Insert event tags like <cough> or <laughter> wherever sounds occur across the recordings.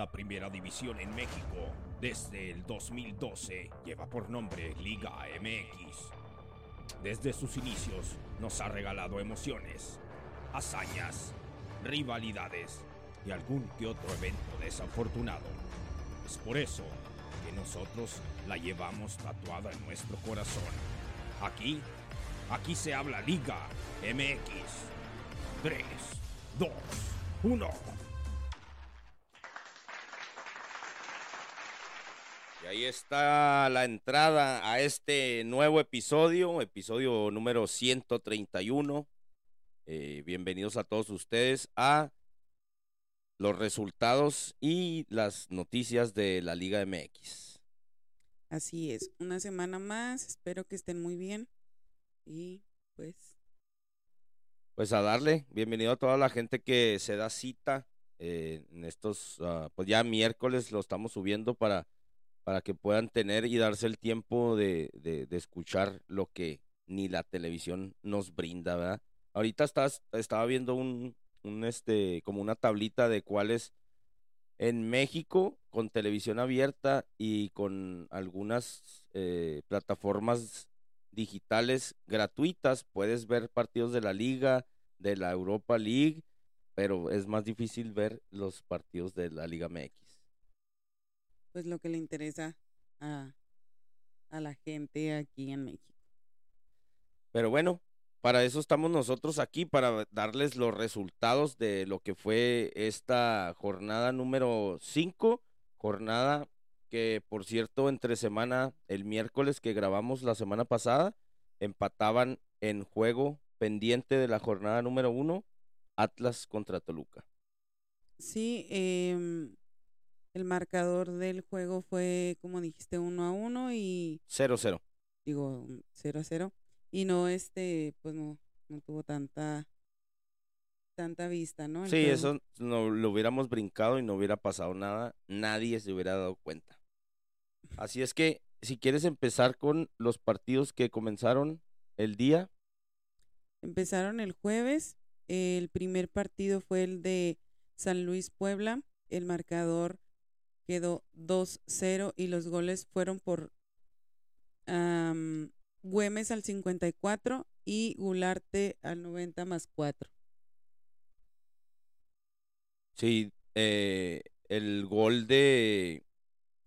La primera división en México, desde el 2012, lleva por nombre Liga MX. Desde sus inicios, nos ha regalado emociones, hazañas, rivalidades y algún que otro evento desafortunado. Es por eso que nosotros la llevamos tatuada en nuestro corazón. Aquí, aquí se habla Liga MX. 3, 2, 1. Ahí está la entrada a este nuevo episodio, episodio número 131. Eh, bienvenidos a todos ustedes a los resultados y las noticias de la Liga MX. Así es, una semana más, espero que estén muy bien y pues... Pues a darle, bienvenido a toda la gente que se da cita eh, en estos, ah, pues ya miércoles lo estamos subiendo para, para que puedan tener y darse el tiempo de, de, escuchar lo que ni la televisión nos brinda, ¿verdad? Ahorita estás, estaba viendo un, un este, como una tablita de cuáles en México con televisión abierta y con algunas eh, plataformas digitales gratuitas puedes ver partidos de la liga, de la Europa League, pero es más difícil ver los partidos de la Liga MX. Pues lo que le interesa a, a la gente aquí en México. Pero bueno, para eso estamos nosotros aquí, para darles los resultados de lo que fue esta jornada número 5, jornada que por cierto entre semana, el miércoles que grabamos la semana pasada, empataban en juego pendiente de la jornada número 1, Atlas contra Toluca. Sí, eh, el marcador del juego fue, como dijiste, 1 a 1 y... 0-0. Digo, 0 a 0 y no este pues no no tuvo tanta tanta vista no sí eso no lo hubiéramos brincado y no hubiera pasado nada nadie se hubiera dado cuenta. Así es que si quieres empezar con los partidos que comenzaron el día. Empezaron el jueves el primer partido fue el de San Luis Puebla el marcador quedó 2-0 y los goles fueron por um, Güemes al 54 y Gularte al 90 más 4. Sí, eh, el gol de,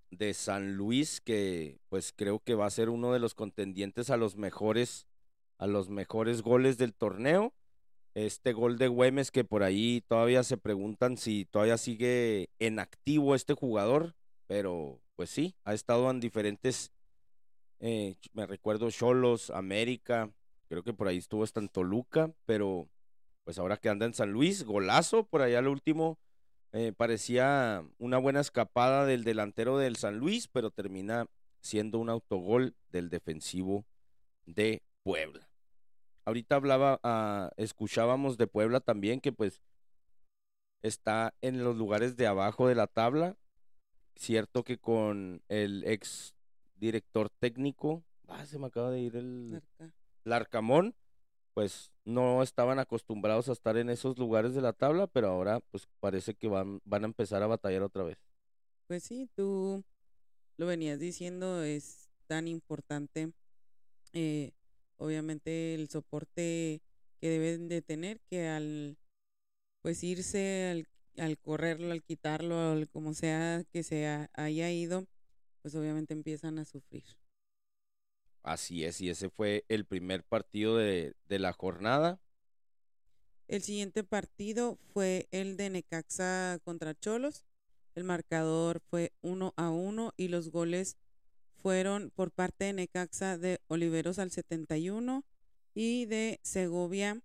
de San Luis, que pues creo que va a ser uno de los contendientes a los mejores, a los mejores goles del torneo. Este gol de Güemes que por ahí todavía se preguntan si todavía sigue en activo este jugador, pero pues sí, ha estado en diferentes eh, me recuerdo Cholos, América, creo que por ahí estuvo hasta en Toluca, pero pues ahora que anda en San Luis, golazo por allá al último. Eh, parecía una buena escapada del delantero del San Luis, pero termina siendo un autogol del defensivo de Puebla. Ahorita hablaba, uh, escuchábamos de Puebla también que pues está en los lugares de abajo de la tabla. Cierto que con el ex director técnico, ah, se me acaba de ir el Larcamón, pues no estaban acostumbrados a estar en esos lugares de la tabla, pero ahora pues parece que van, van a empezar a batallar otra vez. Pues sí, tú lo venías diciendo, es tan importante, eh, obviamente el soporte que deben de tener, que al pues irse, al, al correrlo, al quitarlo, al, como sea que se haya ido, pues obviamente empiezan a sufrir. Así es, y ese fue el primer partido de, de la jornada. El siguiente partido fue el de Necaxa contra Cholos. El marcador fue 1 a 1 y los goles fueron por parte de Necaxa de Oliveros al 71 y de Segovia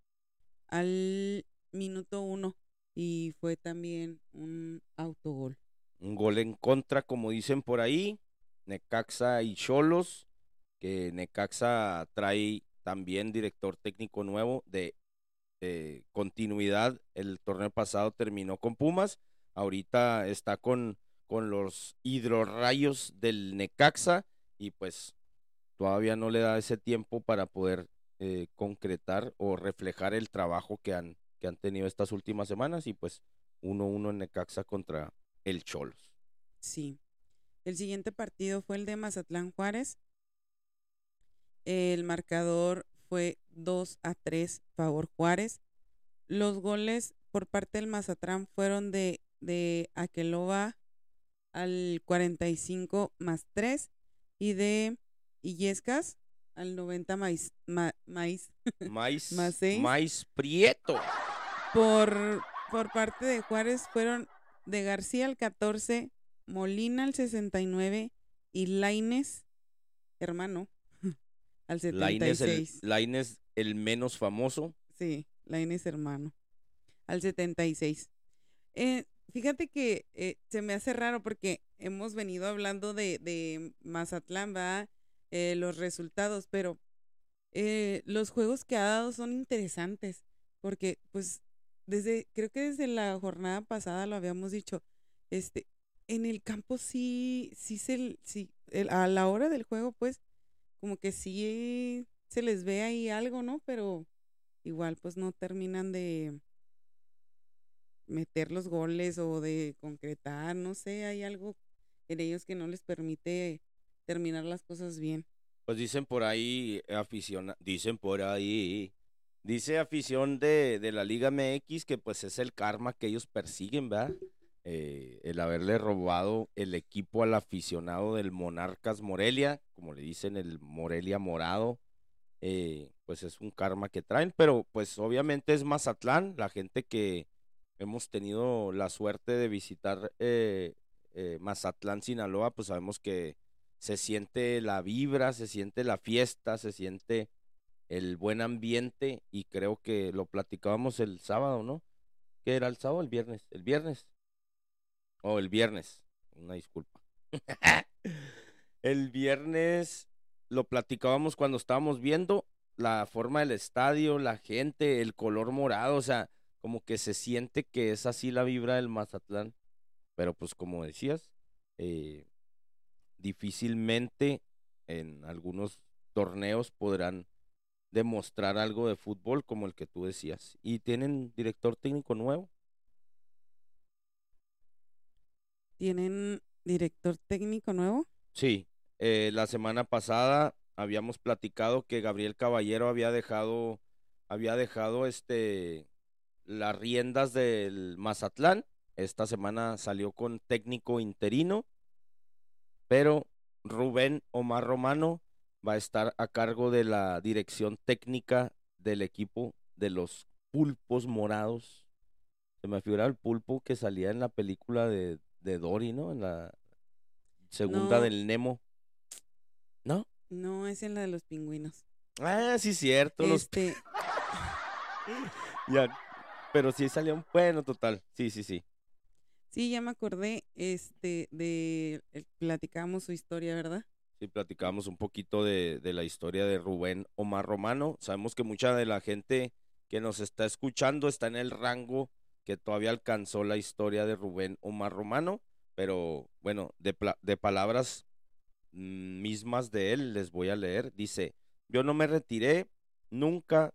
al minuto 1 y fue también un autogol. Un gol en contra, como dicen por ahí. Necaxa y Cholos, que Necaxa trae también director técnico nuevo de, continuidad. El torneo pasado terminó con Pumas, ahorita está con, con los hidrorrayos del Necaxa y pues todavía no le da ese tiempo para poder eh, concretar o reflejar el trabajo que han, que han tenido estas últimas semanas y pues 1-1 en Necaxa contra, el Cholos. Sí. El siguiente partido fue el de Mazatlán Juárez. El marcador fue 2 a 3 favor Juárez. Los goles por parte del Mazatlán fueron de, de Aqueloba al 45 más 3 y de Illescas al 90 maíz, ma- maíz <laughs> Maíz, Más seis. maíz prieto. por, por parte de Juárez fueron de García al 14, Molina al 69 y Laines, hermano, <laughs> al Laines el, 76. El menos famoso. Sí, Laines hermano, al 76. Eh, fíjate que eh, se me hace raro porque hemos venido hablando de, de Mazatlán, ¿verdad? Eh, los resultados, pero eh, los juegos que ha dado son interesantes porque pues desde, creo que desde la jornada pasada lo habíamos dicho, este, en el campo sí, sí se, sí, el- a la hora del juego pues como que sí se les ve ahí algo, ¿no? Pero igual pues no terminan de meter los goles o de concretar, no sé, hay algo en ellos que no les permite terminar las cosas bien. Pues dicen por ahí, afición, dicen por ahí, dice afición de, de la Liga MX que pues es el karma que ellos persiguen, ¿verdad? Eh, el haberle robado el equipo al aficionado del Monarcas Morelia, como le dicen el Morelia Morado, eh, pues es un karma que traen, pero pues obviamente es Mazatlán, la gente que hemos tenido la suerte de visitar eh, eh, Mazatlán, Sinaloa, pues sabemos que se siente la vibra, se siente la fiesta, se siente el buen ambiente y creo que lo platicábamos el sábado, ¿no? ¿Qué era el sábado el viernes? El viernes. O el viernes, una disculpa. <laughs> el viernes lo platicábamos cuando estábamos viendo la forma del estadio, la gente, el color morado, o sea, como que se siente que es así la vibra del Mazatlán. Pero pues como decías, eh, difícilmente en algunos torneos podrán demostrar algo de fútbol como el que tú decías. Y tienen director técnico nuevo. ¿Tienen director técnico nuevo? Sí, eh, la semana pasada habíamos platicado que Gabriel Caballero había dejado, había dejado este las riendas del Mazatlán. Esta semana salió con técnico interino, pero Rubén Omar Romano va a estar a cargo de la dirección técnica del equipo de los pulpos morados. Se me figura el pulpo que salía en la película de, de Dory, ¿no? En la segunda No. del Nemo. ¿No? No, es en la de los pingüinos. Ah, sí, cierto. los- Este, <laughs> ya, pero sí salía un bueno total. Sí, sí, sí. sí, ya me acordé, este, de, eh, platicamos su historia, ¿verdad? Sí, platicamos un poquito de, de la historia de Rubén Omar Romano. Sabemos que mucha de la gente que nos está escuchando está en el rango que todavía alcanzó la historia de Rubén Omar Romano, pero bueno, de, de palabras mm, mismas de él les voy a leer. Dice, yo no me retiré nunca.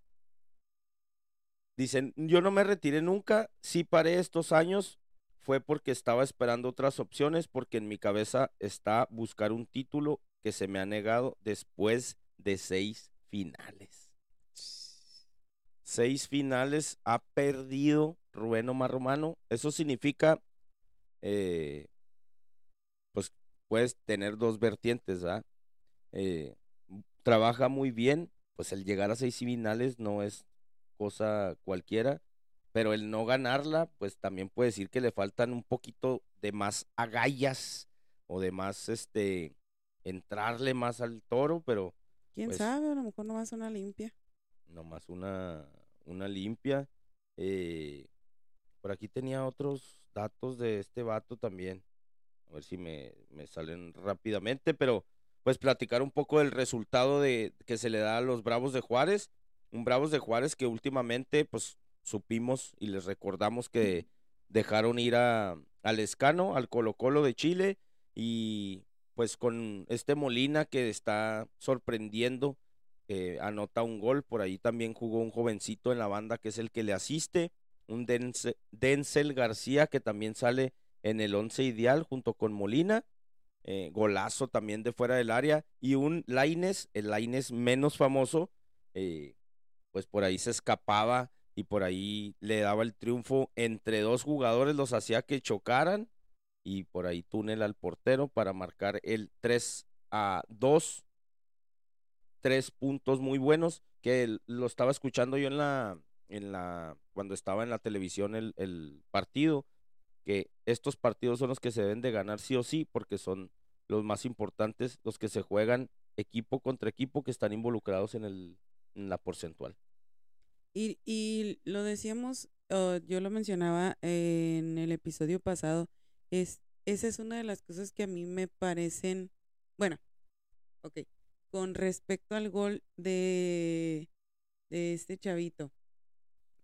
Dicen, yo no me retiré nunca, sí paré estos años, fue porque estaba esperando otras opciones, porque en mi cabeza está buscar un título que se me ha negado después de seis finales. Seis finales ha perdido Rubén Omar Romano. Eso significa, eh, pues puedes tener dos vertientes, ¿ah? Trabaja muy bien, pues el llegar a seis finales no es cosa cualquiera, pero el no ganarla, pues también puede decir que le faltan un poquito de más agallas o de más, este, entrarle más al toro, pero ¿Quién Pues- sabe? A lo mejor nomás una limpia. nomás una, una limpia. Eh, por aquí tenía otros datos de este vato también. A ver si me, me salen rápidamente, pero pues platicar un poco del resultado de que se le da a los Bravos de Juárez. Un Bravos de Juárez que últimamente pues supimos y les recordamos que dejaron ir a, al Escano, al Colo Colo de Chile y pues con este Molina que está sorprendiendo eh, anota un gol, por ahí también jugó un jovencito en la banda que es el que le asiste, un Denzel García que también sale en el once ideal junto con Molina. Eh, golazo también de fuera del área. Y un Laines, el Laines menos famoso, eh, pues por ahí se escapaba y por ahí le daba el triunfo entre dos jugadores, los hacía que chocaran y por ahí túnel al portero para marcar el 3 a 2. Tres puntos muy buenos que lo estaba escuchando yo en la, en la, cuando estaba en la televisión el, el partido, que estos partidos son los que se deben de ganar sí o sí, porque son los más importantes, los que se juegan equipo contra equipo que están involucrados en, el, la porcentual. Y, y lo decíamos, yo lo mencionaba en el episodio pasado, es, esa es una de las cosas que a mí me parecen, bueno, ok, con respecto al gol de, de este chavito,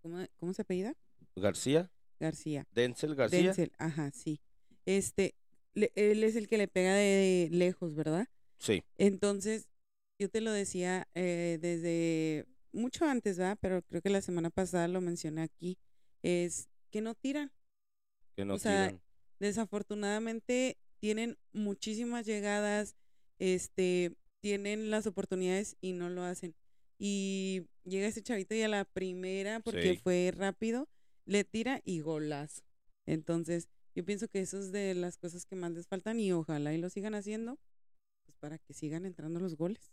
¿cómo, cómo se apellida? García. García. Denzel García. Denzel, ajá, sí. Este, él es el que le pega de, lejos, ¿verdad? Sí. Entonces, yo te lo decía eh, desde mucho antes, ¿verdad? Pero creo que la semana pasada lo mencioné aquí, es que no tiran. Que no o sea, tiran. Desafortunadamente tienen muchísimas llegadas, este, tienen las oportunidades y no lo hacen. Y llega ese chavito y a la primera, porque Sí. fue rápido, le tira y golazo. Entonces, yo pienso que eso es de las cosas que más les faltan y ojalá y lo sigan haciendo, pues para que sigan entrando los goles.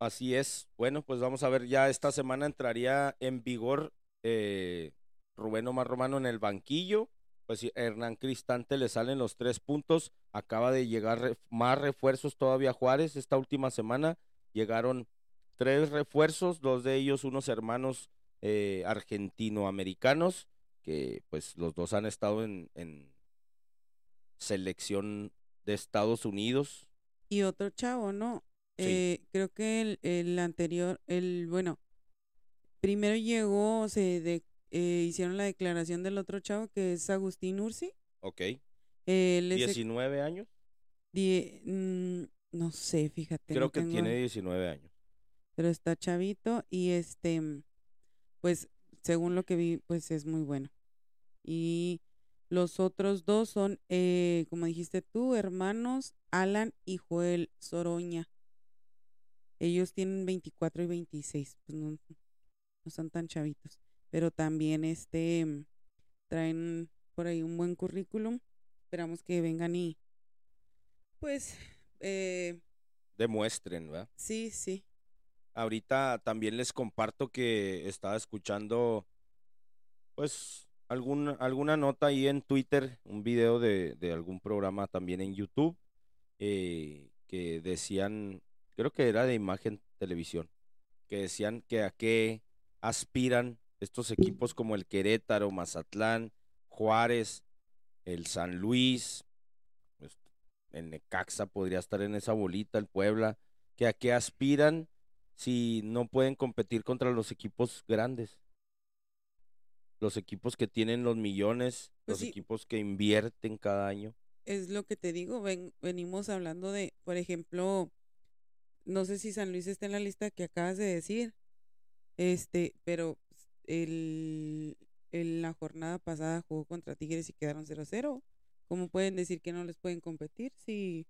Así es. Bueno, pues vamos a ver, ya esta semana entraría en vigor eh, Rubén Omar Romano en el banquillo. Pues Hernán Cristante le salen los tres puntos. Acaba de llegar más refuerzos todavía Juárez. Esta última semana llegaron tres refuerzos, dos de ellos unos hermanos eh, argentino-americanos, que pues los dos han estado en selección de Estados Unidos. Y otro chavo, ¿no? Sí. Eh, creo que el, el anterior, el, bueno, primero llegó, se de, eh, hicieron la declaración del otro chavo que es Agustín Ursi. Ok. Él es de- 19 años. die- mm, no sé, fíjate. Creo no que tengo- tiene 19 años. Pero está chavito y este, mm, pues, según lo que vi, pues es muy bueno. Y los otros dos son, eh, como dijiste tú, hermanos Alan y Joel Soroña. Ellos tienen 24 y 26, pues no, no son tan chavitos, pero también este mm, traen por ahí un buen currículum. Esperamos que vengan y pues eh, Demuestren, ¿verdad? sí, sí. Ahorita también les comparto que estaba escuchando, pues, algún, alguna nota ahí en Twitter, un video de, de algún programa también en YouTube, eh, que decían, creo que era de imagen televisión, que decían que a qué aspiran estos equipos como el Querétaro, Mazatlán, Juárez, el San Luis, pues, el Necaxa podría estar en esa bolita, el Puebla, que a qué aspiran si no pueden competir contra los equipos grandes. Los equipos que tienen los millones, Pues los sí. equipos que invierten cada año. es lo que te digo, ven, venimos hablando de, por ejemplo, no sé si San Luis está en la lista que acabas de decir, este, pero el, en la jornada pasada jugó contra Tigres y quedaron 0-0. ¿Cómo pueden decir que no les pueden competir si,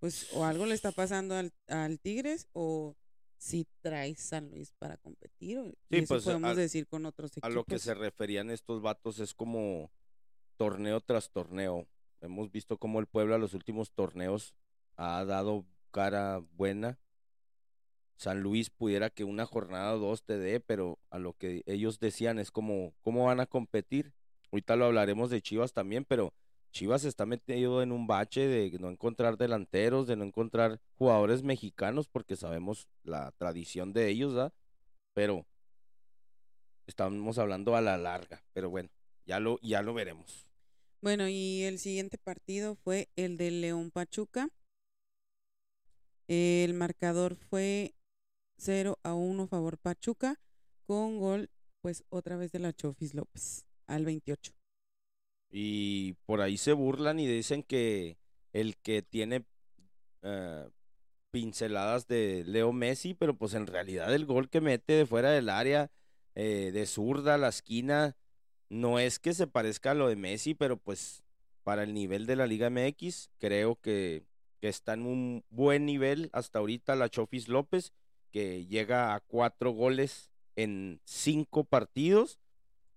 pues, o algo le está pasando al, al Tigres o si trae San Luis para competir? o- Sí, eso pues, podemos a- decir con otros A equipos. lo que se referían estos vatos es como torneo tras torneo. Hemos visto cómo el Puebla los últimos torneos ha dado cara buena. San Luis pudiera que una jornada o dos te dé, pero a lo que ellos decían es como, ¿cómo van a competir? Ahorita lo hablaremos de Chivas también, pero Chivas está metido en un bache de no encontrar delanteros, de no encontrar jugadores mexicanos, porque sabemos la tradición de ellos, ¿verdad? Pero estamos hablando a la larga, pero bueno, ya lo, ya lo veremos. Bueno, y el siguiente partido fue el de León Pachuca. El marcador fue 0 a 1 favor Pachuca, con gol, pues otra vez de la Chofis López, al 28. Y por ahí se burlan y dicen que el que tiene eh, pinceladas de Leo Messi, pero pues en realidad el gol que mete de fuera del área, eh, de zurda a la esquina, no es que se parezca a lo de Messi, pero pues para el nivel de la Liga MX. Creo que, que está en un buen nivel hasta ahorita la Chofis López, que llega a cuatro goles en cinco partidos,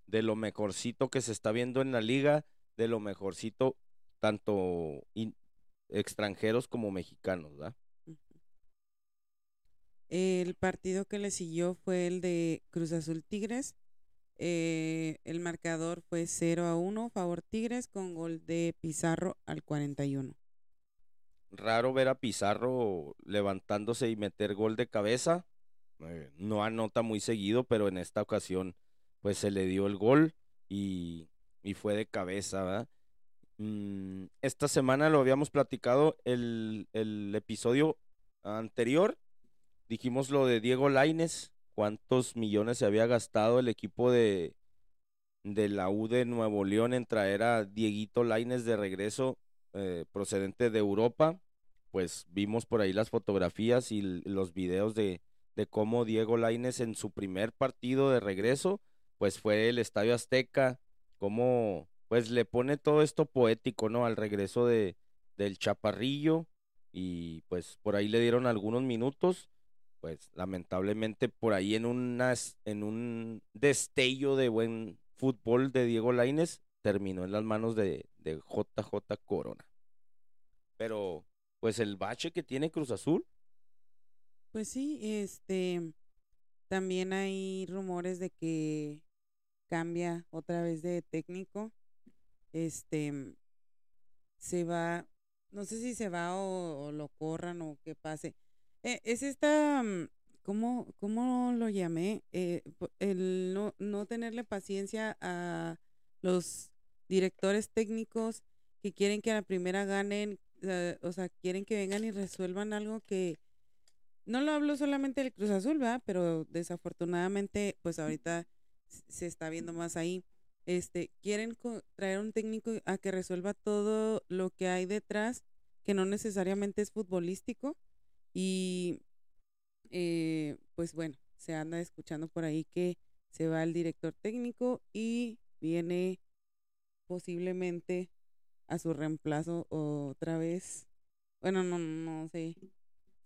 de lo mejorcito que se está viendo en la liga, de lo mejorcito tanto extranjeros como mexicanos, ¿verdad? El partido que le siguió fue el de Cruz Azul Tigres. Eh, el marcador fue 0 a 1 favor Tigres con gol de Pizarro al 41. Raro ver a Pizarro levantándose y meter gol de cabeza. Eh, no anota muy seguido, pero en esta ocasión pues se le dio el gol y, y fue de cabeza. Mm, esta semana lo habíamos platicado el, el episodio anterior. Dijimos lo de Diego Laines, cuántos millones se había gastado el equipo de, de la U de Nuevo León en traer a Dieguito Laines de regreso eh, procedente de Europa. Pues vimos por ahí las fotografías y los videos de, de cómo Diego Laines en su primer partido de regreso, pues fue el Estadio Azteca, cómo pues le pone todo esto poético, ¿no? Al regreso de, del Chaparrillo y pues por ahí le dieron algunos minutos, pues lamentablemente por ahí en unas, en un destello de buen fútbol de Diego Laines terminó en las manos de, de JJ Corona. Pero pues el bache que tiene Cruz Azul, Pues sí, este también hay rumores de que cambia otra vez de técnico. Este se va, no sé si se va o, lo corran o qué pase. Eh, es esta, mm, ¿cómo, cómo lo llamé? Eh, el no, no tenerle paciencia a los directores técnicos que quieren que a la primera ganen, o sea, quieren que vengan y resuelvan algo que no lo hablo solamente del Cruz Azul, ¿verdad? Pero desafortunadamente, pues ahorita se está viendo más ahí. Este, quieren traer un técnico a que resuelva todo lo que hay detrás, que no necesariamente es futbolístico. Y eh, pues bueno, se anda escuchando por ahí que se va el director técnico y viene posiblemente a su reemplazo otra vez. Bueno, no, no sé.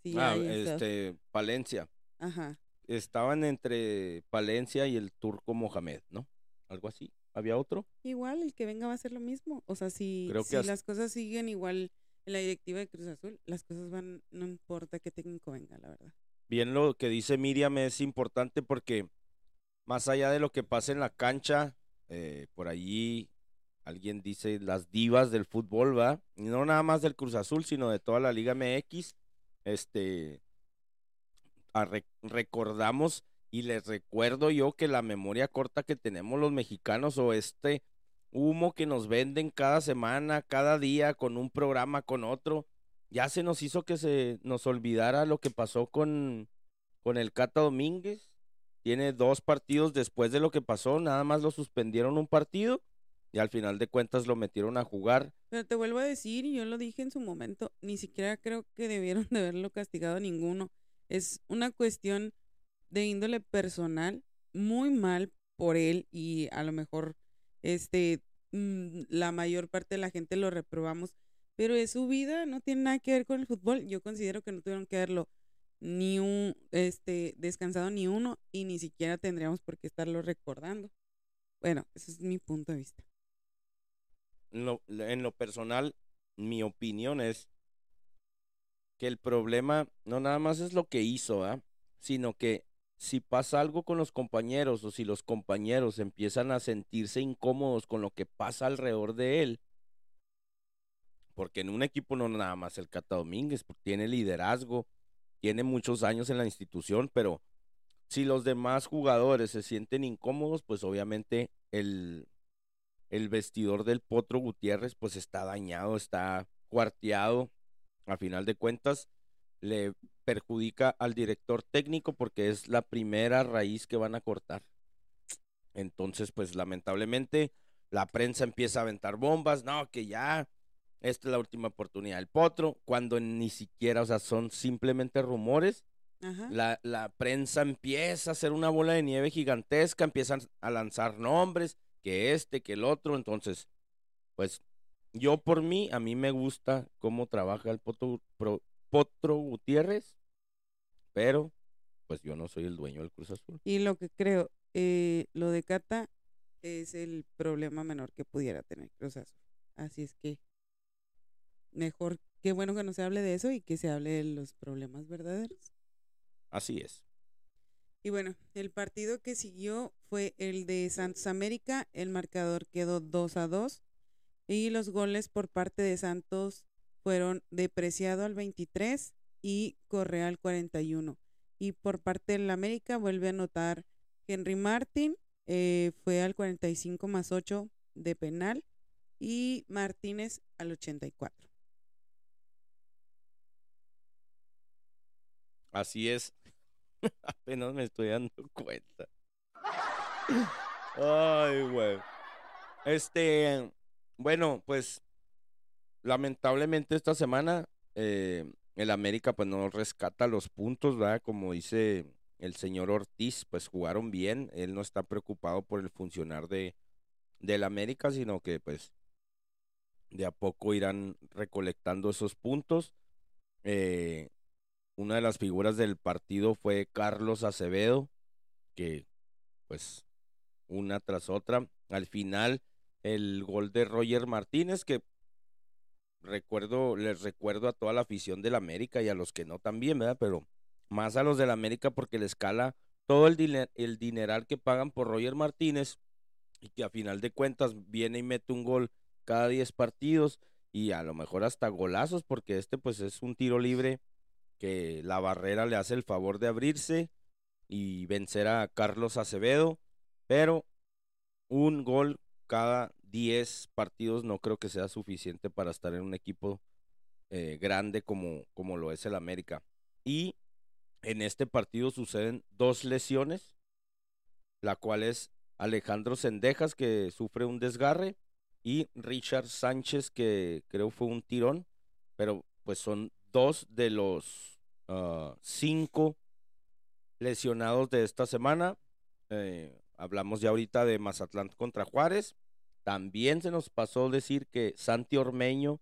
Si ya ah, este, Palencia. Ajá. Estaban entre Palencia y el turco Mohamed, ¿no? Algo así. ¿Había otro? Igual el que venga va a ser lo mismo. O sea, si, Creo si las cosas siguen igual en la directiva de Cruz Azul, las cosas van, no importa qué técnico venga, la verdad. Bien lo que dice Miriam es importante porque más allá de lo que pasa en la cancha, eh, por allí alguien dice las divas del fútbol, ¿va? Y no nada más del Cruz Azul, sino de toda la Liga MX. Este, recordamos y les recuerdo yo que la memoria corta que tenemos los mexicanos o este humo que nos venden cada semana, cada día con un programa, con otro, ya se nos hizo que se nos olvidara lo que pasó con, con el Cata Domínguez. Tiene dos partidos después de lo que pasó, nada más lo suspendieron un partido y al final de cuentas lo metieron a jugar. Pero te vuelvo a decir, y yo lo dije en su momento, ni siquiera creo que debieron de haberlo castigado a ninguno. Es una cuestión de índole personal, muy mal por él y a lo mejor este mm, la mayor parte de la gente lo reprobamos, pero es su vida, no tiene nada que ver con el fútbol. Yo considero que no tuvieron que haberlo ni un este descansado ni uno y ni siquiera tendríamos por qué estarlo recordando. Bueno, ese es mi punto de vista. En lo, personal, mi opinión es que el problema no nada más es lo que hizo, ¿ah? sino que si pasa algo con los compañeros o si los compañeros empiezan a sentirse incómodos con lo que pasa alrededor de él, porque en un equipo no nada más el Cata Domínguez, tiene liderazgo, tiene muchos años en la institución, pero si los demás jugadores se sienten incómodos, pues obviamente el, el vestidor del Potro Gutiérrez pues está dañado, está cuarteado. A final de cuentas, le perjudica al director técnico porque es la primera raíz que van a cortar. Entonces, pues lamentablemente la prensa empieza a aventar bombas, no, que ya, esta es la última oportunidad del Potro, cuando ni siquiera, o sea, son simplemente rumores. Ajá. La, la prensa empieza a hacer una bola de nieve gigantesca, empiezan a lanzar nombres, que este, que el otro, entonces, pues Yo por mí, a mí me gusta cómo trabaja el Potro, Potro Gutiérrez, pero pues yo no soy el dueño del Cruz Azul. Y lo que creo, eh, lo de Cata es el problema menor que pudiera tener Cruz Azul. Así es que mejor, qué bueno que no se hable de eso y que se hable de los problemas verdaderos. Así es. Y bueno, el partido que siguió fue el de Santos América. El marcador quedó 2 a 2 y los goles por parte de Santos fueron depreciado al 23 y Correa al 41. Y por parte del América vuelve a anotar Henry Martin, eh, fue al 45 más 8 de penal y Martínez al 84. Así es. <laughs> Apenas me estoy dando cuenta. Ay, güey. Este, bueno, pues lamentablemente esta semana eh, el América pues no rescata los puntos, ¿verdad? Como dice el señor Ortiz, pues jugaron bien. Él no está preocupado por el funcionar de del América, sino que pues de a poco irán recolectando esos puntos. Eh, una de las figuras del partido fue Carlos Acevedo, que pues una tras otra. Al final, el gol de Roger Martínez, que recuerdo, les recuerdo a toda la afición del América y a los que no también, ¿verdad? Pero más a los del América porque le escala todo el, el dineral que pagan por Roger Martínez y que a final de cuentas viene y mete un gol cada 10 partidos y a lo mejor hasta golazos porque este pues es un tiro libre que la barrera le hace el favor de abrirse y vencer a Carlos Acevedo, pero un gol cada 10 partidos no creo que sea suficiente para estar en un equipo eh, grande como, como lo es el América. Y en este partido suceden dos lesiones, la cual es Alejandro Sendejas que sufre un desgarre y Richard Sánchez que creo fue un tirón, pero pues son dos de los uh, cinco lesionados de esta semana. Eh, hablamos ya ahorita de Mazatlán contra Juárez. También se nos pasó decir que Santi Ormeño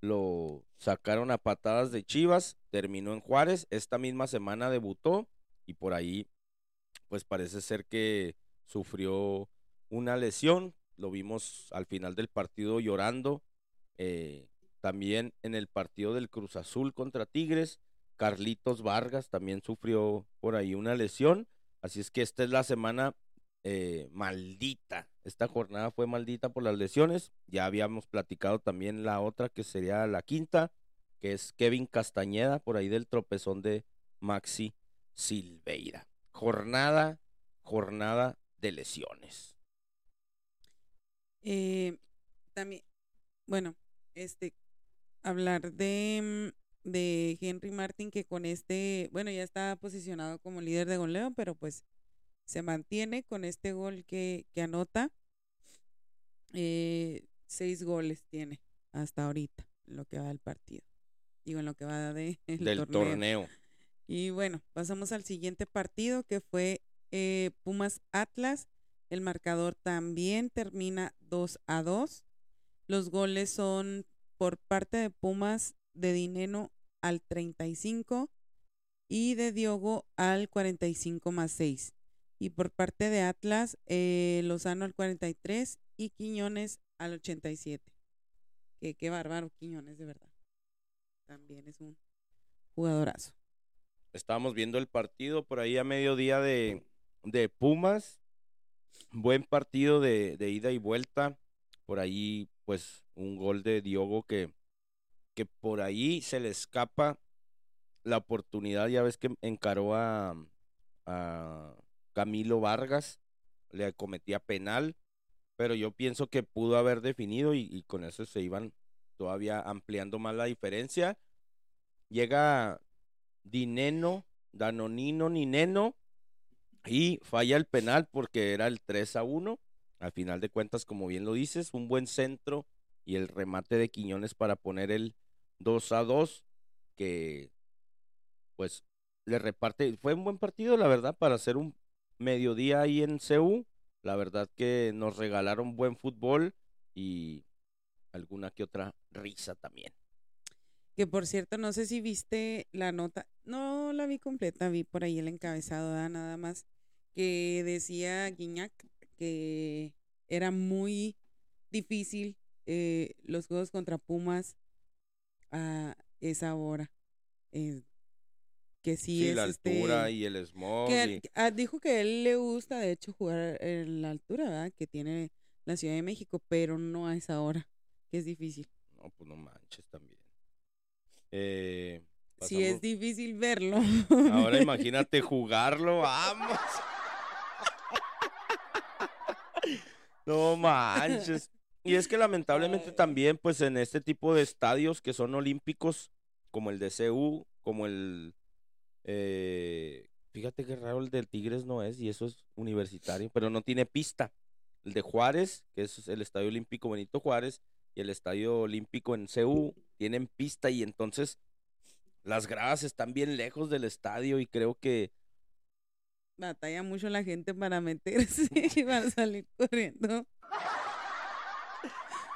lo sacaron a patadas de Chivas, terminó en Juárez, esta misma semana debutó y por ahí pues parece ser que sufrió una lesión, lo vimos al final del partido llorando, eh, también en el partido del Cruz Azul contra Tigres, Carlitos Vargas también sufrió por ahí una lesión. Así es que esta es la semana eh, maldita. Esta jornada fue maldita por las lesiones. Ya habíamos platicado también la otra que sería la quinta, que es Kevin Castañeda, por ahí del tropezón de Maxi Silveira. Jornada, jornada de lesiones. Eh, también, bueno, este, hablar de, mm, de Henry Martin, que con este, bueno, ya está posicionado como líder de goleo, pero pues se mantiene con este gol que, que anota. Eh, seis goles tiene hasta ahorita, en lo que va del partido. Digo, en lo que va de, <laughs> del torneo. Y bueno, pasamos al siguiente partido que fue eh, Pumas Atlas. El marcador también termina 2 a 2. Los goles son por parte de Pumas de Dineno al 35 y de Diogo al 45 más 6. Y por parte de Atlas, eh, Lozano al 43 y Quiñones al 87. Que qué bárbaro Quiñones, de verdad. También es un jugadorazo. Estábamos viendo el partido por ahí a mediodía de, de Pumas. Buen partido de, de, ida y vuelta. Por ahí, pues, un gol de Diogo que, que por ahí se le escapa la oportunidad. Ya ves que encaró a, a Camilo Vargas, le cometía penal, pero yo pienso que pudo haber definido y, y con eso se iban todavía ampliando más la diferencia. Llega Dineno, Danonino, Nineno y falla el penal porque era el 3 a 1. Al final de cuentas, como bien lo dices, un buen centro y el remate de Quiñones para poner el 2 a 2, que pues le reparte. Fue un buen partido, la verdad, para hacer un mediodía ahí en CEU. La verdad que nos regalaron buen fútbol y alguna que otra risa también. Que por cierto, no sé si viste la nota, no la vi completa, vi por ahí el encabezado, nada más, que decía Guiñac que era muy difícil eh, los juegos contra Pumas a esa hora. Eh, que sí, Sí, es la altura este, y el smog. que y- ah, dijo que a él le gusta, de hecho, jugar en la altura, ¿verdad? Que tiene la Ciudad de México, pero no a esa hora, que es difícil. No, pues no manches también. Eh, Si es difícil verlo. Ahora <laughs> imagínate jugarlo, vamos. No manches. Y es que lamentablemente también, pues en este tipo de estadios que son olímpicos, como el de CU, como el... eh, fíjate qué raro el del Tigres no es, y eso es universitario, pero no tiene pista. El de Juárez, que es el Estadio Olímpico Benito Juárez, y el Estadio Olímpico en CU, tienen pista y entonces las gradas están bien lejos del estadio y creo que Batalla mucho la gente para meterse <laughs> y para salir corriendo.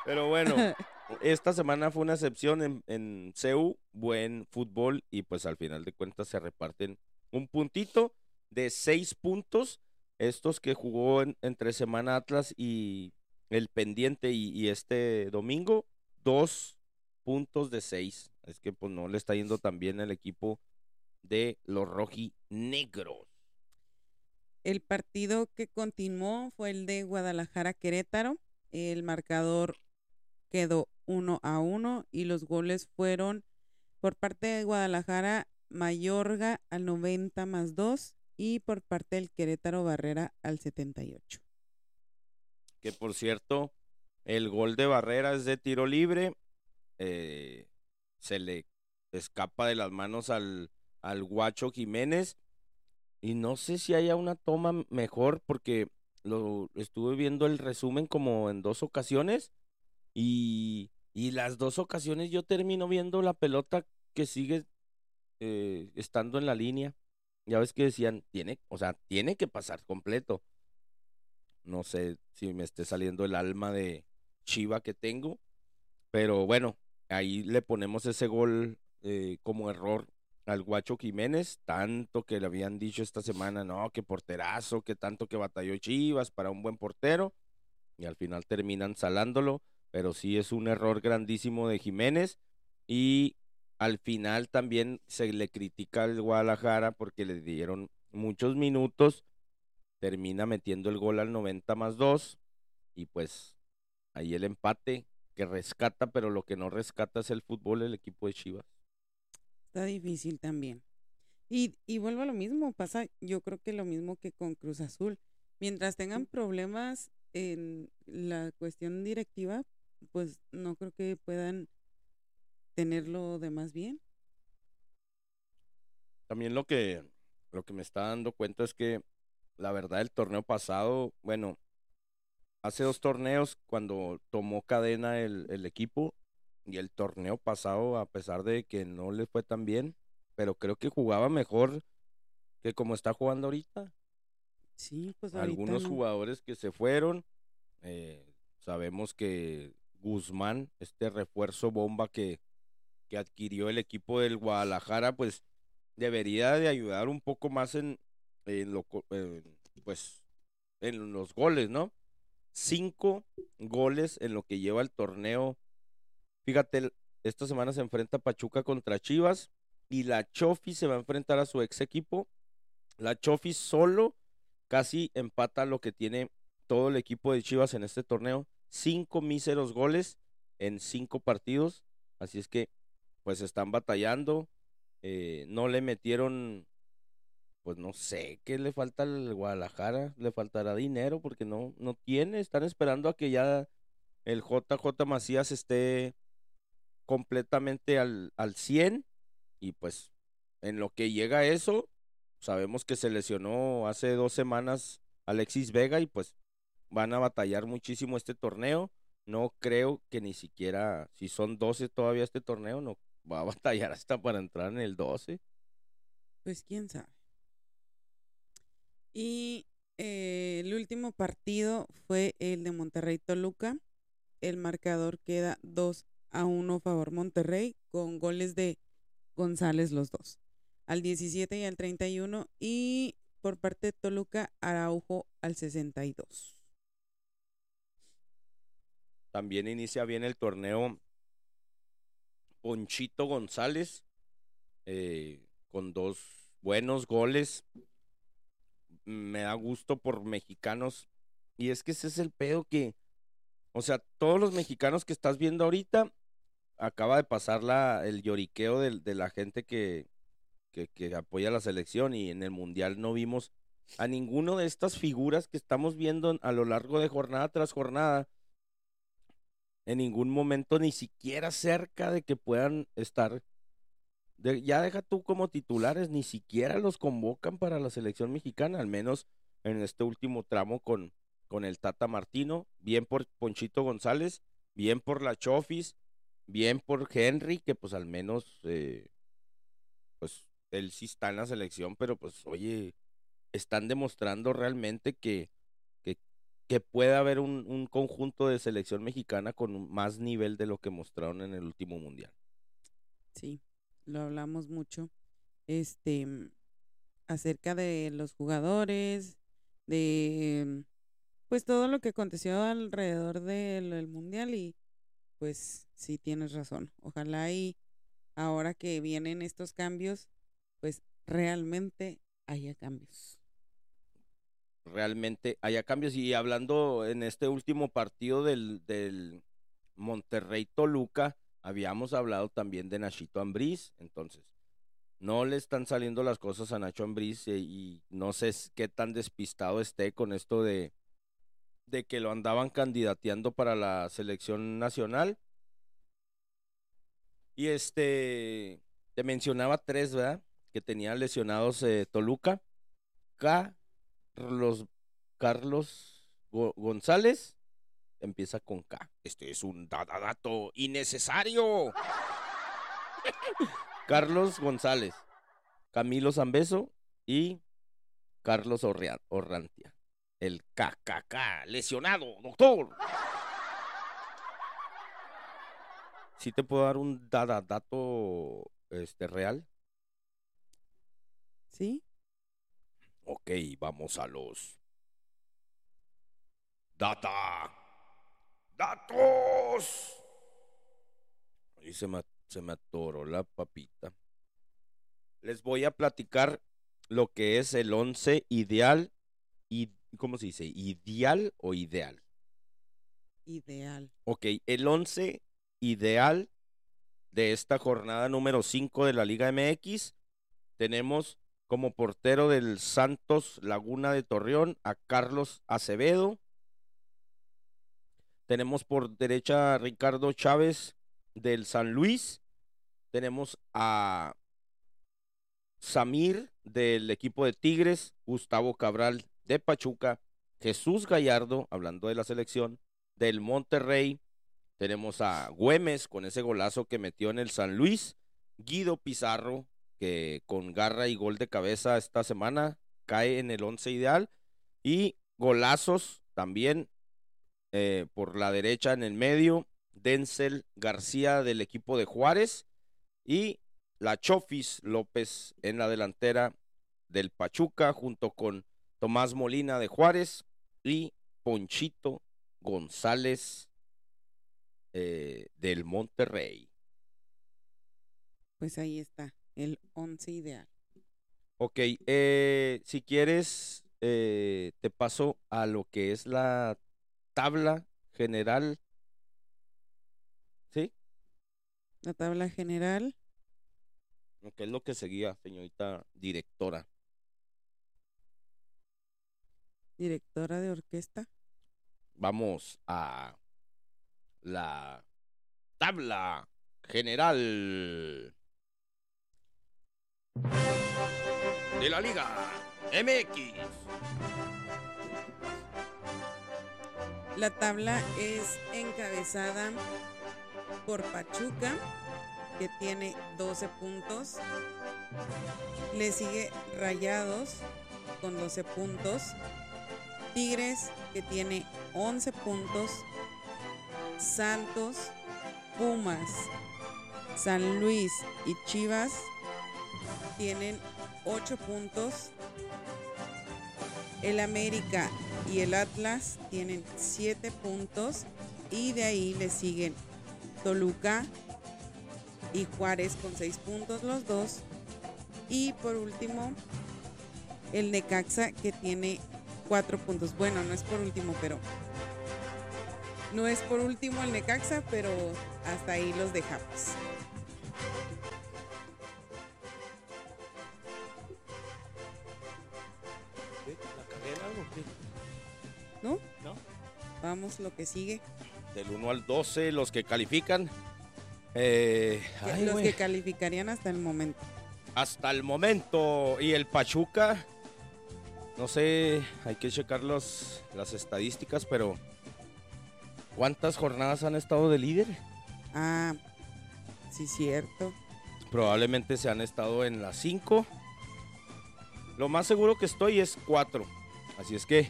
Pero bueno, <laughs> esta semana fue una excepción en, en CEU, buen fútbol y pues al final de cuentas se reparten un puntito de seis puntos. Estos que jugó en- entre semana Atlas y el pendiente y, y este domingo, dos puntos de seis. Es que pues no le está yendo tan bien el equipo de los rojinegros. El partido que continuó fue el de Guadalajara-Querétaro. El marcador quedó 1 a 1 y los goles fueron por parte de Guadalajara Mayorga al 90 más 2 y por parte del Querétaro Barrera al 78. que por cierto, el gol de Barrera es de tiro libre, eh, se le escapa de las manos al, al Guacho Jiménez, y no sé si haya una toma mejor, porque lo estuve viendo el resumen como en dos ocasiones, y, y las dos ocasiones yo termino viendo la pelota que sigue eh, estando en la línea. Ya ves que decían, tiene, o sea, tiene que pasar completo. No sé si me esté saliendo el alma de Chiva que tengo. Pero bueno, ahí le ponemos ese gol eh, como error al Guacho Jiménez. Tanto que le habían dicho esta semana, no, que porterazo, que tanto que batalló Chivas para un buen portero. Y al final terminan salándolo. Pero sí es un error grandísimo de Jiménez. Y al final también se le critica al Guadalajara porque le dieron muchos minutos termina metiendo el gol al 90 más 2 y pues ahí el empate que rescata, pero lo que no rescata es el fútbol, el equipo de Chivas. Está difícil también. Y, y vuelvo a lo mismo, pasa yo creo que lo mismo que con Cruz Azul. Mientras tengan problemas en la cuestión directiva, pues no creo que puedan tenerlo de más bien. También lo que, lo que me está dando cuenta es que la verdad el torneo pasado, bueno, hace dos torneos cuando tomó cadena el, el equipo y el torneo pasado, a pesar de que no le fue tan bien, pero creo que jugaba mejor que como está jugando ahorita. Sí, pues ahorita algunos no. jugadores que se fueron. eh, sabemos que Guzmán, este refuerzo bomba que, que adquirió el equipo del Guadalajara, pues debería de ayudar un poco más en, en lo, pues, en los goles, ¿no? Cinco goles en lo que lleva el torneo. Fíjate, esta semana se enfrenta Pachuca contra Chivas y la Chofi se va a enfrentar a su ex equipo. La Chofi solo casi empata lo que tiene todo el equipo de Chivas en este torneo. Cinco míseros goles en cinco partidos. Así es que, pues están batallando. eh, no le metieron, pues no sé qué le falta al Guadalajara. Le faltará dinero porque no, no tiene. Están esperando a que ya el JJ Macías esté completamente al, al 100. Y pues, en lo que llega a eso, sabemos que se lesionó hace dos semanas Alexis Vega y pues van a batallar muchísimo este torneo. No creo que ni siquiera, si son 12 todavía este torneo, no va a <laughs> batallar hasta para entrar en el 12. Pues quién sabe. Y eh, el último partido fue el de Monterrey Toluca. el marcador queda 2 a 1 favor Monterrey con goles de González los dos. Al 17 y al 31 y por parte de Toluca Araujo al 62. También inicia bien el torneo Ponchito González eh, con dos buenos goles. Me da gusto por mexicanos. Y es que ese es el pedo que, o sea, todos los mexicanos que estás viendo ahorita, acaba de pasar la, el lloriqueo de, la gente que apoya la selección y en el Mundial no vimos a ninguno de estas figuras que estamos viendo a lo largo de jornada tras jornada en ningún momento ni siquiera cerca de que puedan estar. ya deja tú como titulares, ni siquiera los convocan para la selección mexicana, al menos en este último tramo con, con el Tata Martino, bien por Ponchito González, bien por la Chofis, bien por Henry, que pues al menos, eh, pues él sí está en la selección, pero pues oye, están demostrando realmente que, que puede haber un, un, conjunto de selección mexicana con más nivel de lo que mostraron en el último mundial. Sí, lo hablamos mucho. Este acerca de los jugadores, de pues todo lo que aconteció alrededor del, mundial y pues sí tienes razón. Ojalá y ahora que vienen estos cambios, pues realmente haya cambios realmente haya cambios. Y hablando en este último partido del, del Monterrey Toluca, habíamos hablado también de Nachito Ambriz, entonces no le están saliendo las cosas a Nacho Ambriz eh, y, no sé qué tan despistado esté con esto de, de que lo andaban candidateando para la selección nacional. Y este, te mencionaba tres, ¿verdad? Que tenía lesionados eh, Toluca, Carlos, Carlos González empieza con K. Este es un dato innecesario. <laughs> Carlos González, Camilo Zambeso y Carlos Orrantia. El KKK, lesionado, doctor. ¿Sí te puedo dar un dato este, real? Sí. Ok, vamos a los... Data. Datos. Ahí se me, se me atoró la papita. Les voy a platicar lo que es el once ideal y ¿cómo se dice? ¿Ideal o ideal? Ideal. Ok, el once ideal de esta jornada número 5 de la Liga MX. Tenemos como portero del Santos Laguna de Torreón a Carlos Acevedo. Tenemos por derecha a Ricardo Chávez del San Luis. Tenemos a Samir del equipo de Tigres, Gustavo Cabral de Pachuca, Jesús Gallardo, hablando de la selección, del Monterrey. Tenemos a Güemes con ese golazo que metió en el San Luis, Guido Pizarro que con garra y gol de cabeza esta semana cae en el once ideal. Y golazos también eh, por la derecha en el medio. Denzel García del equipo de Juárez. Y la Chofis López en la delantera del Pachuca junto con Tomás Molina de Juárez y Ponchito González eh, del Monterrey. Pues ahí está el once ideal. Ok, eh, si quieres, eh, te paso a lo que es la tabla general. ¿Sí? La tabla general. ¿Qué es lo que seguía, señorita directora? Directora de orquesta. Vamos a la tabla general de la Liga MX. La tabla es encabezada por Pachuca, que tiene 12 puntos. Le sigue Rayados con 12 puntos. Tigres, que tiene 11 puntos. Santos, Pumas, San Luis y Chivas tienen 8 puntos. El América y el Atlas tienen 7 puntos. Y de ahí le siguen Toluca y Juárez con 6 puntos los dos. Y por último, el Necaxa que tiene 4 puntos. Bueno, no es por último, pero... No es por último el Necaxa, pero hasta ahí los dejamos. ¿No? No. Vamos, lo que sigue. Del 1 al 12, los que califican. Eh, ay, los que calificarían hasta el momento. Hasta el momento. Y el Pachuca, no sé, hay que checar los, las estadísticas, pero ¿cuántas jornadas han estado de líder? Ah, sí, cierto. Probablemente se han estado en las 5. Lo más seguro que estoy es 4. Así es que,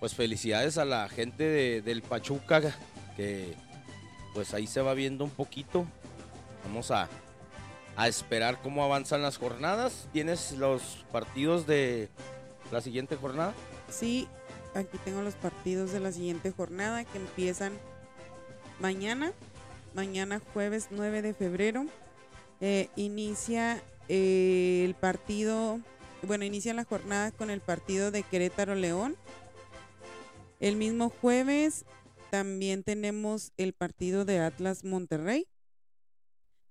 pues felicidades a la gente de- del Pachuca, que pues ahí se va viendo un poquito. Vamos a, a esperar cómo avanzan las jornadas. ¿Tienes los partidos de la siguiente jornada? Sí, aquí tengo los partidos de la siguiente jornada que empiezan mañana. Mañana jueves 9 de febrero. Eh, inicia eh, el partido, bueno, inicia la jornada con el partido de Querétaro León. El mismo jueves también tenemos el partido de Atlas Monterrey.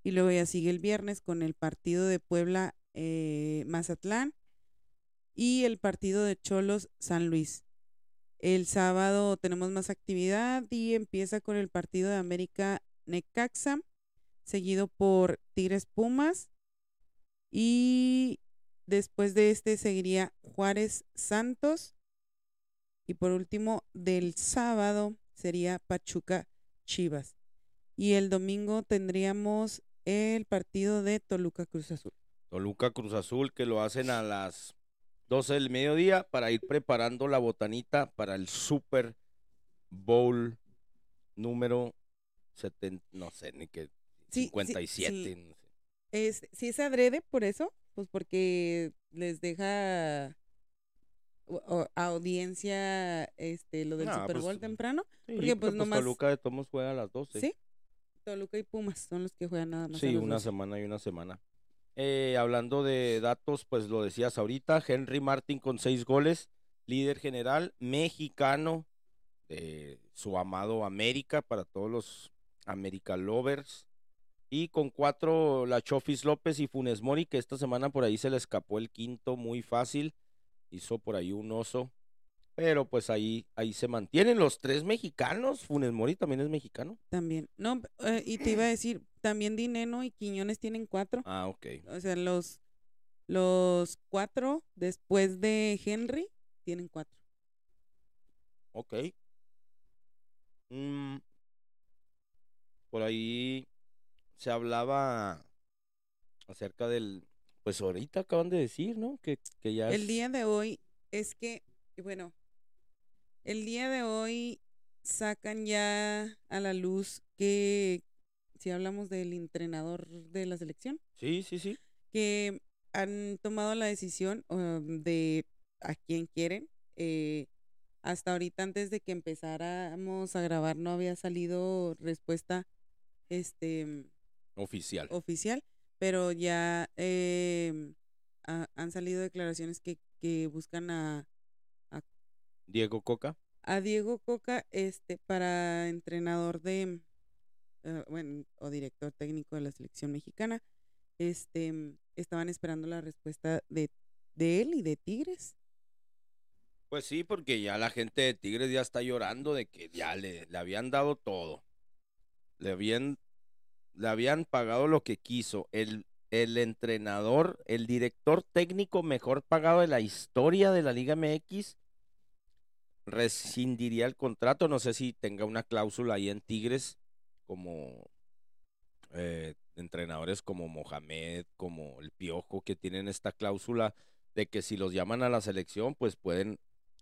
Y luego ya sigue el viernes con el partido de Puebla eh, Mazatlán y el partido de Cholos San Luis. El sábado tenemos más actividad y empieza con el partido de América Necaxa, seguido por Tigres Pumas y después de este seguiría Juárez Santos y por último del sábado sería Pachuca Chivas. Y el domingo tendríamos el partido de Toluca Cruz Azul. Toluca Cruz Azul, que lo hacen a las 12 del mediodía para ir preparando la botanita para el Super Bowl número 70, no sé, ni qué, Sí, sí, 57. sí. no sé. Es, sí es adrede por eso, pues porque les deja o- audiencia este lo del Super pues, Bowl temprano. Sí, Porque, pues, pero, nomás- Toluca de Tomos juega a las 12. Sí. Toluca y Pumas son los que juegan nada más. a Sí, una 12. semana y una semana. Eh, hablando de datos, pues lo decías ahorita, Henry Martin con seis goles, líder general, mexicano de su amado América para todos los America Lovers. Y con cuatro la Chofis López y Funes Mori, que esta semana por ahí se le escapó el quinto muy fácil. Hizo por ahí un oso. Pero pues ahí, ahí se mantienen los tres mexicanos. Funes Mori también es mexicano. También. No, eh, y te iba a decir, también Dineno y Quiñones tienen cuatro. Ah, ok. O sea, los, los cuatro después de Henry tienen cuatro. Ok. Mm, por ahí se hablaba acerca del, pues ahorita acaban de decir, ¿no? Que, que ya El es- día de hoy es que, bueno, el día de hoy sacan ya a la luz que, si hablamos del entrenador de la selección, Sí, sí, sí. que han tomado la decisión um, de a quién quieren. eh, hasta ahorita, antes de que empezáramos a grabar, no había salido respuesta este Oficial. oficial, pero ya eh, ha- han salido declaraciones que, que buscan a, Diego Coca. a Diego Coca este para entrenador de eh, bueno, o director técnico de la selección mexicana. Este estaban esperando la respuesta de, de él y de Tigres. Pues sí, porque ya la gente de Tigres ya está llorando de que ya le, le habían dado todo. Le habían, le habían pagado lo que quiso. El, el entrenador, el director técnico mejor pagado de la historia de la Liga MX rescindiría el contrato. No sé si tenga una cláusula ahí en Tigres como eh, entrenadores como Mohamed, como el Piojo, que tienen esta cláusula de que si los llaman a la selección, pues pueden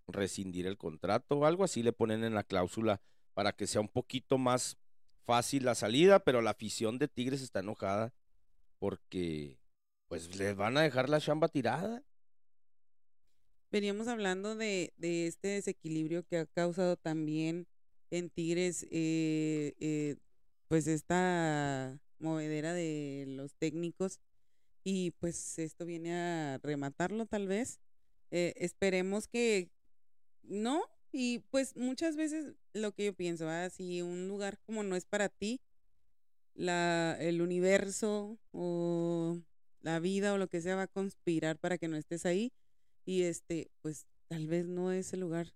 rescindir el contrato o algo así le ponen en la cláusula para que sea un poquito más fácil la salida, pero la afición de Tigres está enojada porque pues les van a dejar la chamba tirada. Veníamos hablando de, de este desequilibrio que ha causado también en Tigres, eh, eh, pues esta movedera de los técnicos y pues esto viene a rematarlo tal vez. Eh, esperemos que no, y pues muchas veces lo que yo pienso, ah, si un lugar como no es para ti, la, el universo o la vida o lo que sea va a conspirar para que no estés ahí y este pues tal vez no es el lugar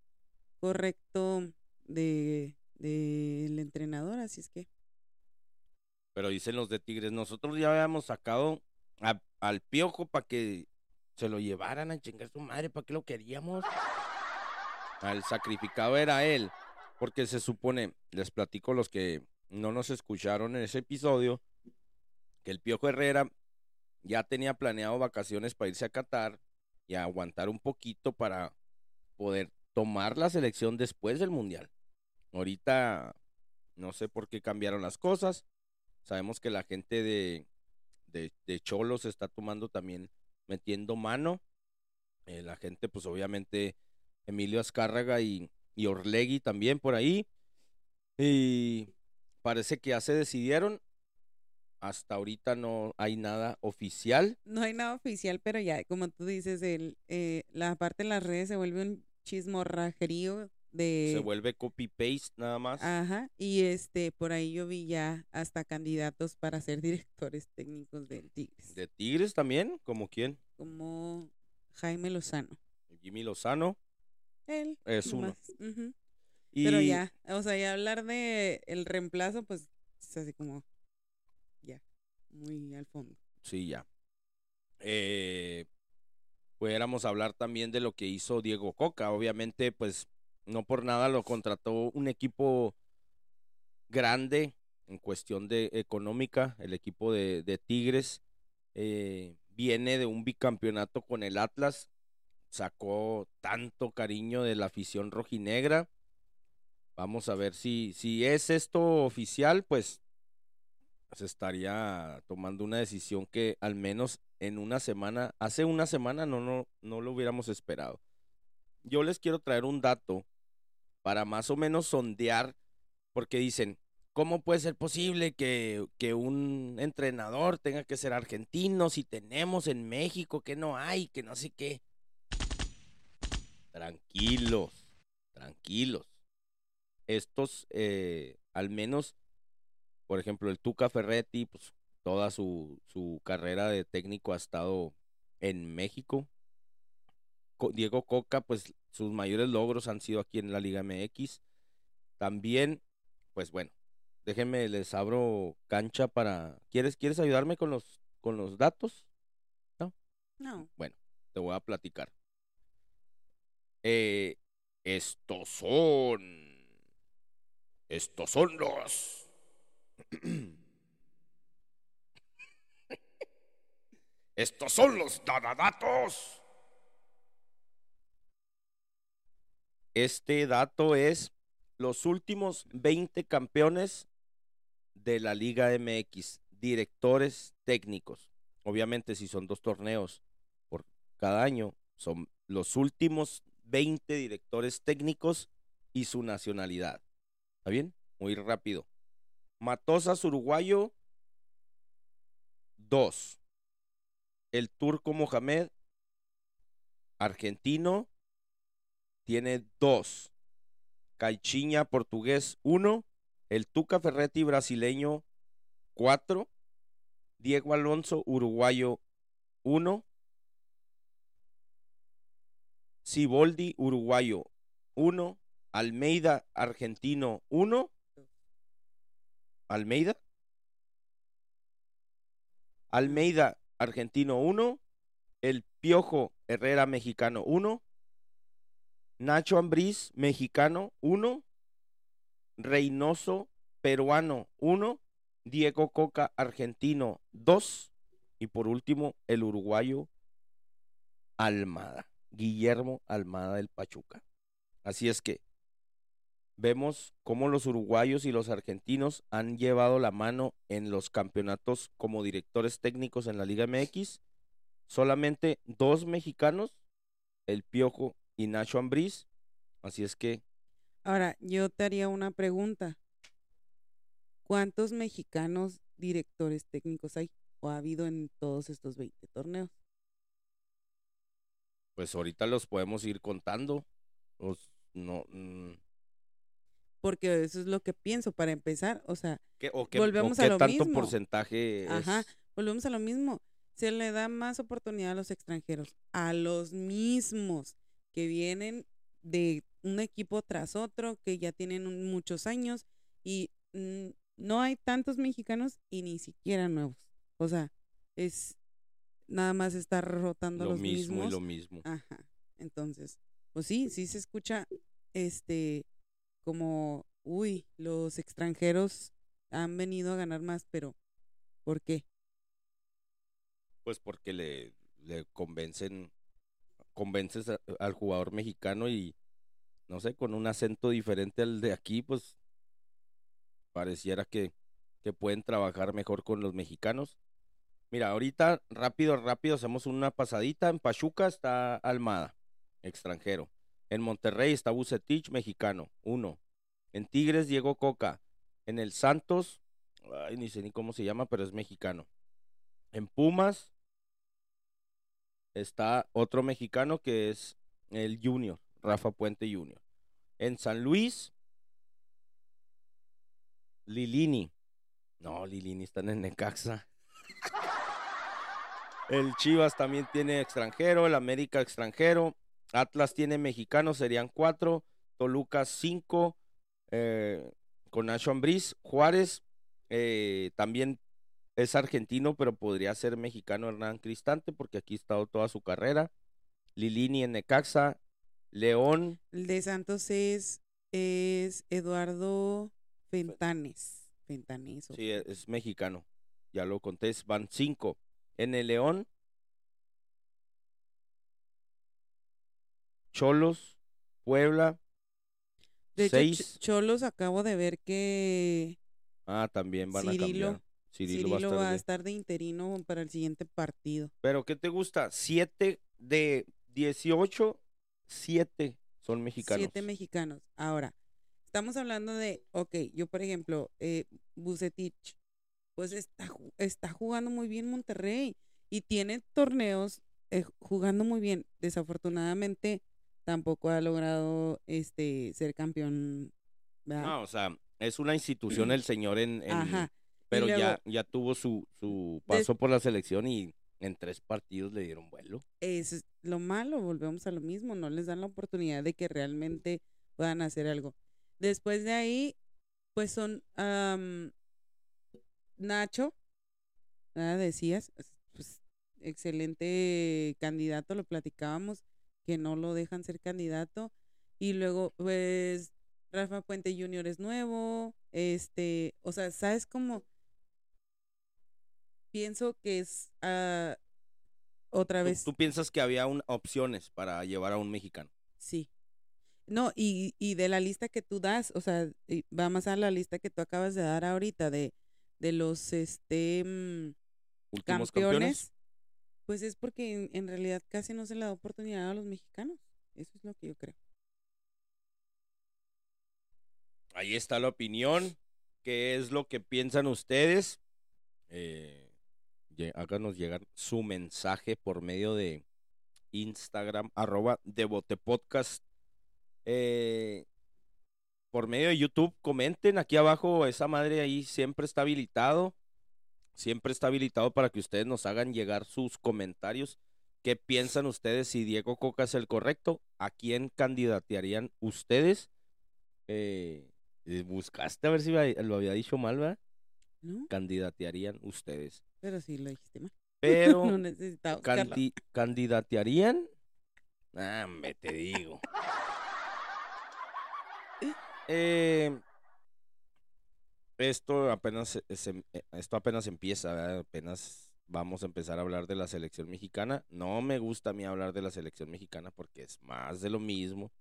correcto de del entrenador, así es que pero dicen los de Tigres, nosotros ya habíamos sacado al piojo para que se lo llevaran a chingar su madre, ¿para qué lo queríamos? El sacrificado era él, porque se supone, les platico los que no nos escucharon en ese episodio, que el Piojo Herrera ya tenía planeado vacaciones para irse a Qatar y aguantar un poquito para poder tomar la selección después del Mundial. Ahorita no sé por qué cambiaron las cosas. Sabemos que la gente de, de, de está tomando también, metiendo mano. Eh, la gente, pues obviamente, Emilio Azcárraga y, y Orlegui también por ahí. Y parece que ya se decidieron. Hasta ahorita no hay nada oficial. No hay nada oficial, pero ya, como tú dices, el, eh, la parte de las redes se vuelve un chismorrajerío de... Se vuelve copy-paste nada más. Ajá, y este, por ahí yo vi ya hasta candidatos para ser <laughs> directores técnicos del Tigres. ¿De Tigres también? ¿Como quién? Como Jaime Lozano. Jimmy Lozano. Él. Es uno. Pero ya, o sea, ya hablar de el reemplazo, pues es así como, muy al fondo. Sí, ya. Eh, pudiéramos hablar también de lo que hizo Diego Coca. Obviamente, pues no por nada lo contrató un equipo grande en cuestión de económica, el equipo de, Tigres. Eh, viene de un bicampeonato con el Atlas, sacó tanto cariño de la afición rojinegra Vamos a ver si, si es esto oficial, pues se estaría tomando una decisión que al menos en una semana, hace una semana no, no, no lo hubiéramos esperado. Yo les quiero traer un dato para más o menos sondear, porque dicen, ¿cómo puede ser posible que, que un entrenador tenga que ser argentino si tenemos en México que no hay, que no sé qué? Tranquilos, tranquilos estos, eh, al menos, por ejemplo, el Tuca Ferretti, pues toda su, su carrera de técnico ha estado en México. Diego Coca, pues sus mayores logros han sido aquí en la Liga MX. También, pues bueno, déjenme, les abro cancha para... ¿Quieres, ¿quieres ayudarme con los, con los datos? ¿No? No. Bueno, te voy a platicar. Eh, estos son estos son los... <clears throat> Estos son los datos. Este dato es los últimos 20 campeones de la Liga MX, directores técnicos. Obviamente si son dos torneos por cada año, son los últimos 20 directores técnicos y su nacionalidad. ¿Está bien? Muy rápido. Matosas uruguayo, dos. El turco Mohamed, argentino, tiene dos. Caichiña, portugués, uno. El Tuca Ferretti, brasileño, cuatro. Diego Alonso, uruguayo, uno. Siboldi, uruguayo, uno. Almeida, argentino, 1. Almeida. Almeida, argentino, 1. El Piojo Herrera, mexicano, 1. Nacho Ambriz, mexicano, 1. Reynoso, peruano, 1. Diego Coca, argentino, 2. Y por último, el uruguayo Almada, Guillermo Almada del Pachuca. Así es que vemos cómo los uruguayos y los argentinos han llevado la mano en los campeonatos como directores técnicos en la Liga MX. Solamente dos mexicanos, el Piojo y Nacho Ambriz. Así es que Ahora, yo te haría una pregunta. ¿Cuántos mexicanos directores técnicos hay o ha habido en todos estos 20 torneos? pues ahorita los podemos ir contando. Los- no, mm, Porque eso es lo que pienso para empezar. O sea, ¿qué, o qué, o Volvemos a qué lo tanto mismo. porcentaje es? Ajá, volvemos a lo mismo. Se le da más oportunidad a los extranjeros, a los mismos que vienen de un equipo tras otro, que ya tienen un- muchos años y mm, no hay tantos mexicanos y ni siquiera nuevos. O sea, es nada más estar rotando a lo los mismo mismos. y lo mismo. Ajá. Entonces, pues sí, sí se escucha este como, uy, los extranjeros han venido a ganar más, pero ¿por qué? Pues porque le, convencen, convences al jugador mexicano y no sé, con un acento diferente al de aquí, pues pareciera que, que pueden trabajar mejor con los mexicanos. Mira, ahorita rápido, rápido hacemos una pasadita. En Pachuca está Almada, extranjero. En Monterrey está Bucetich, mexicano, uno. En Tigres, Diego Coca. En el Santos, ay, ni sé ni cómo se llama, pero es mexicano. En Pumas está otro mexicano que es el Junior, Rafa Puente Junior. En San Luis, Lilini. No, Lilini está en Necaxa. <laughs> El Chivas también tiene extranjero, el América extranjero, Atlas tiene mexicano, serían cuatro, Toluca cinco, eh, con Nacho Ambriz, Juárez eh, también es argentino, pero podría ser mexicano Hernán Cristante, porque aquí ha estado toda su carrera. Lilini en Necaxa, León, El de Santos es, es Eduardo Fentanes. Fentanes. sí, e, es mexicano, ya lo conté, es- van cinco. En el León, Cholos, Puebla, De hecho, seis. Cholos acabo de ver que Ah, también van a cambiar. Cirilo, Cirilo va a estar va a de- estar de interino para el siguiente partido. Pero ¿qué te gusta? Siete de 18, siete son mexicanos. Siete mexicanos. Ahora, estamos hablando de, ok, yo por ejemplo, eh, Bucetich, pues está, está jugando muy bien Monterrey y tiene torneos eh, jugando muy bien. Desafortunadamente, tampoco ha logrado este ser campeón. ¿verdad? No, o sea, es una institución <clears throat> el señor en, en- Ajá. pero luego- ya, ya tuvo su, su paso por la selección y en tres partidos le dieron vuelo. es lo malo, volvemos a lo mismo, no les dan la oportunidad de que realmente puedan hacer algo. Después de ahí, pues son am, Nacho, ¿verdad? decías, es- pues excelente candidato, lo platicábamos, que no lo dejan ser candidato. Y luego, pues, Rafa Puente Jr. es nuevo, este, o sea, ¿sabes cómo? Pienso que es ah, otra ¿Tú, vez. tú piensas que había un- opciones para llevar a un mexicano? Sí. No, y, y de la lista que tú das, o sea, va más a la lista que tú acabas de dar ahorita de, de los este mm, campeones. campeones, pues es porque en, en realidad casi no se le da oportunidad a los mexicanos. Eso es lo que yo creo. Ahí está la opinión. ¿Qué es lo que piensan ustedes? Eh, háganos llegar su mensaje por medio de Instagram, arroba Devotepodcast. Eh, por medio de YouTube, comenten aquí abajo, esa madre ahí siempre está habilitado. Siempre está habilitado para que ustedes nos hagan llegar sus comentarios. ¿Qué piensan ustedes si Diego Coca es el correcto? ¿A quién candidatearían ustedes? Eh, eh, buscaste a ver si lo había dicho mal, ¿verdad? ¿No? Candidatearían ustedes. Pero sí lo dijiste mal. <laughs> Pero, no candi- ¿candidatearían? Ah, me te digo. <laughs> Eh, esto apenas eh, esto apenas empieza, apenas vamos a empezar a hablar de la selección mexicana. No me gusta a mí hablar de la selección mexicana porque es más de lo mismo.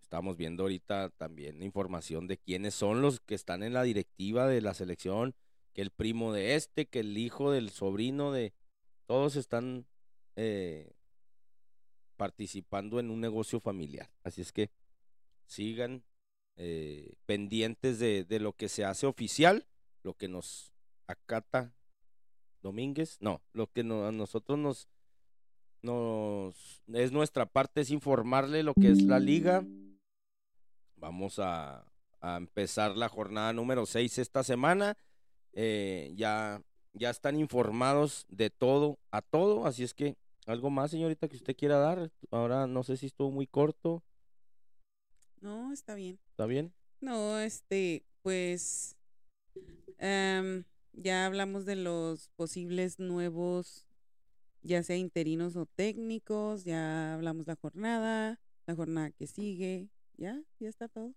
estamos viendo ahorita también información de quiénes son los que están en la directiva de la selección, que el primo de este, que el hijo del sobrino de... Todos están eh, participando en un negocio familiar. Así es que sigan eh, pendientes de, lo que se hace oficial, lo que nos acata Domínguez, no, lo que no, a nosotros nos, nos es nuestra parte es informarle lo que es la liga. Vamos a, a empezar la jornada número 6 esta semana. Eh, ya, ya están informados de todo a todo, así es que algo más, señorita, que usted quiera dar. Ahora no sé si estuvo muy corto. No, está bien. ¿Está bien? No, este, pues um, ya hablamos de los posibles nuevos, ya sea interinos o técnicos, ya hablamos la jornada, la jornada que sigue, ya, ya está todo.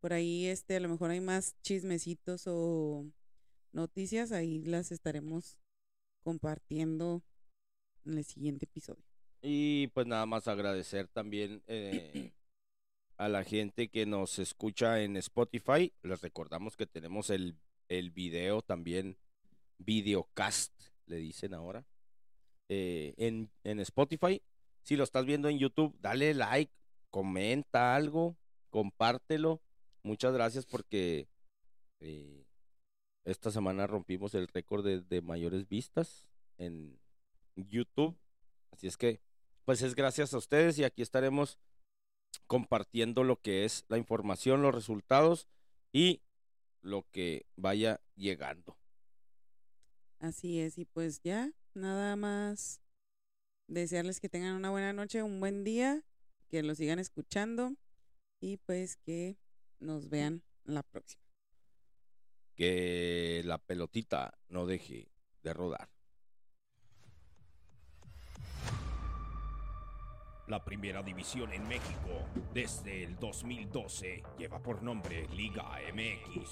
Por ahí, este, a lo mejor hay más chismecitos o noticias, ahí las estaremos compartiendo en el siguiente episodio. Y pues nada más agradecer también eh, a la gente que nos escucha en Spotify. Les recordamos que tenemos el, el video también, videocast, le dicen ahora, eh, en, en Spotify. Si lo estás viendo en YouTube, dale like, comenta algo, compártelo. Muchas gracias porque eh, esta semana rompimos el récord de, de mayores vistas en YouTube. Así es que, pues es gracias a ustedes y aquí estaremos compartiendo lo que es la información, los resultados y lo que vaya llegando. Así es, y pues ya, nada más desearles que tengan una buena noche, un buen día, que lo sigan escuchando y pues que nos vean la próxima. Que la pelotita no deje de rodar. La primera división en México desde el 2012 lleva por nombre Liga MX.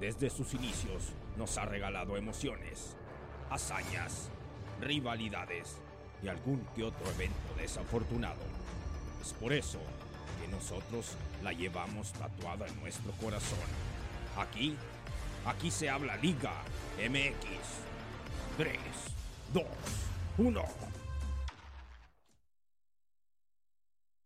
Desde sus inicios nos ha regalado emociones, hazañas, rivalidades y algún que otro evento desafortunado. Es por eso que nosotros la llevamos tatuada en nuestro corazón. Aquí, aquí se habla Liga MX. 3, 2, 1.